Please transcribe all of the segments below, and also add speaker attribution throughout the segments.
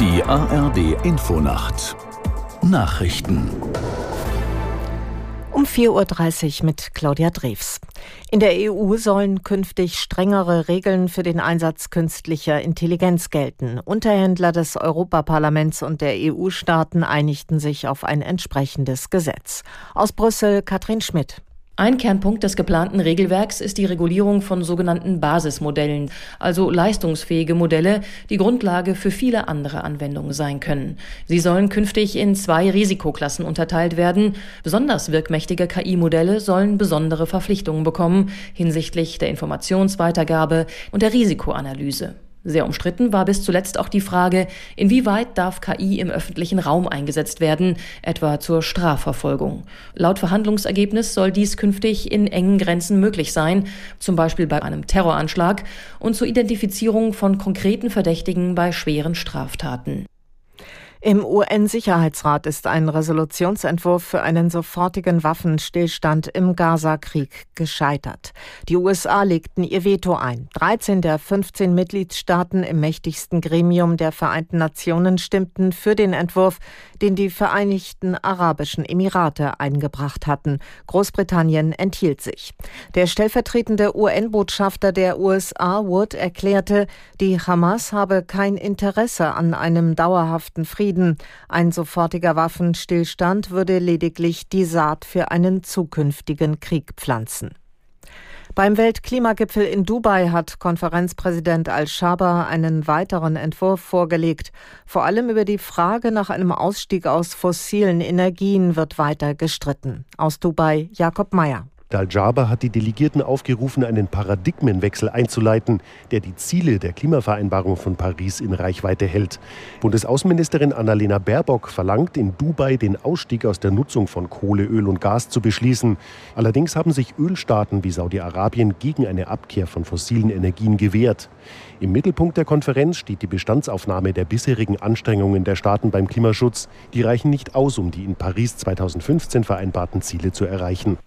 Speaker 1: Die ARD Infonacht Nachrichten
Speaker 2: um 4.30 Uhr mit Claudia Drews. In der EU sollen künftig strengere Regeln für den Einsatz künstlicher Intelligenz gelten. Unterhändler des Europaparlaments und der EU-Staaten einigten sich auf ein entsprechendes Gesetz. Aus Brüssel Katrin Schmidt.
Speaker 3: Ein Kernpunkt des geplanten Regelwerks ist die Regulierung von sogenannten Basismodellen, also leistungsfähige Modelle, die Grundlage für viele andere Anwendungen sein können. Sie sollen künftig in zwei Risikoklassen unterteilt werden. Besonders wirkmächtige KI-Modelle sollen besondere Verpflichtungen bekommen hinsichtlich der Informationsweitergabe und der Risikoanalyse. Sehr umstritten war bis zuletzt auch die Frage, inwieweit darf KI im öffentlichen Raum eingesetzt werden, etwa zur Strafverfolgung. Laut Verhandlungsergebnis soll dies künftig in engen Grenzen möglich sein, zum Beispiel bei einem Terroranschlag und zur Identifizierung von konkreten Verdächtigen bei schweren Straftaten.
Speaker 2: Im UN-Sicherheitsrat ist ein Resolutionsentwurf für einen sofortigen Waffenstillstand im Gaza-Krieg gescheitert. Die USA legten ihr Veto ein. 13 der 15 Mitgliedstaaten im mächtigsten Gremium der Vereinten Nationen stimmten für den Entwurf, den die Vereinigten Arabischen Emirate eingebracht hatten. Großbritannien enthielt sich. Der stellvertretende UN-Botschafter der USA, Wood, erklärte, die Hamas habe kein Interesse an einem dauerhaften Frieden Frieden. Ein sofortiger Waffenstillstand würde lediglich die Saat für einen zukünftigen Krieg pflanzen. Beim Weltklimagipfel in Dubai hat Konferenzpräsident Al-Shaba einen weiteren Entwurf vorgelegt. Vor allem über die Frage nach einem Ausstieg aus fossilen Energien wird weiter gestritten. Aus Dubai Jakob Mayer.
Speaker 4: Dal-Jaber hat die Delegierten aufgerufen, einen Paradigmenwechsel einzuleiten, der die Ziele der Klimavereinbarung von Paris in Reichweite hält. Bundesaußenministerin Annalena Baerbock verlangt in Dubai, den Ausstieg aus der Nutzung von Kohle, Öl und Gas zu beschließen. Allerdings haben sich Ölstaaten wie Saudi-Arabien gegen eine Abkehr von fossilen Energien gewehrt. Im Mittelpunkt der Konferenz steht die Bestandsaufnahme der bisherigen Anstrengungen der Staaten beim Klimaschutz. Die reichen nicht aus, um die in Paris 2015 vereinbarten Ziele zu erreichen.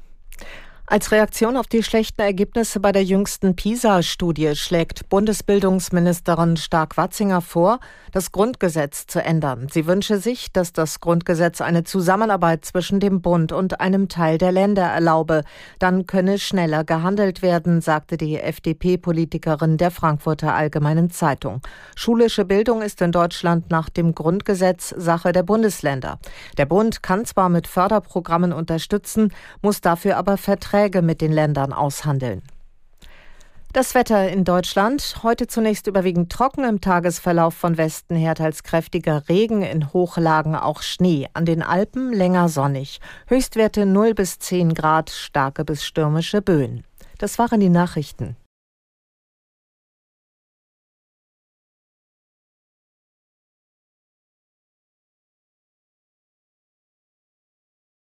Speaker 2: Als Reaktion auf die schlechten Ergebnisse bei der jüngsten PISA-Studie schlägt Bundesbildungsministerin Stark-Watzinger vor, das Grundgesetz zu ändern. Sie wünsche sich, dass das Grundgesetz eine Zusammenarbeit zwischen dem Bund und einem Teil der Länder erlaube. Dann könne schneller gehandelt werden, sagte die FDP-Politikerin der Frankfurter Allgemeinen Zeitung. Schulische Bildung ist in Deutschland nach dem Grundgesetz Sache der Bundesländer. Der Bund kann zwar mit Förderprogrammen unterstützen, muss dafür aber Verträge Verträge mit den Ländern aushandeln. Das Wetter in Deutschland. Heute zunächst überwiegend trocken im Tagesverlauf von Westen her teils kräftiger Regen, in Hochlagen auch Schnee. An den Alpen länger sonnig. Höchstwerte 0 bis 10 Grad, starke bis stürmische Böen. Das waren die Nachrichten.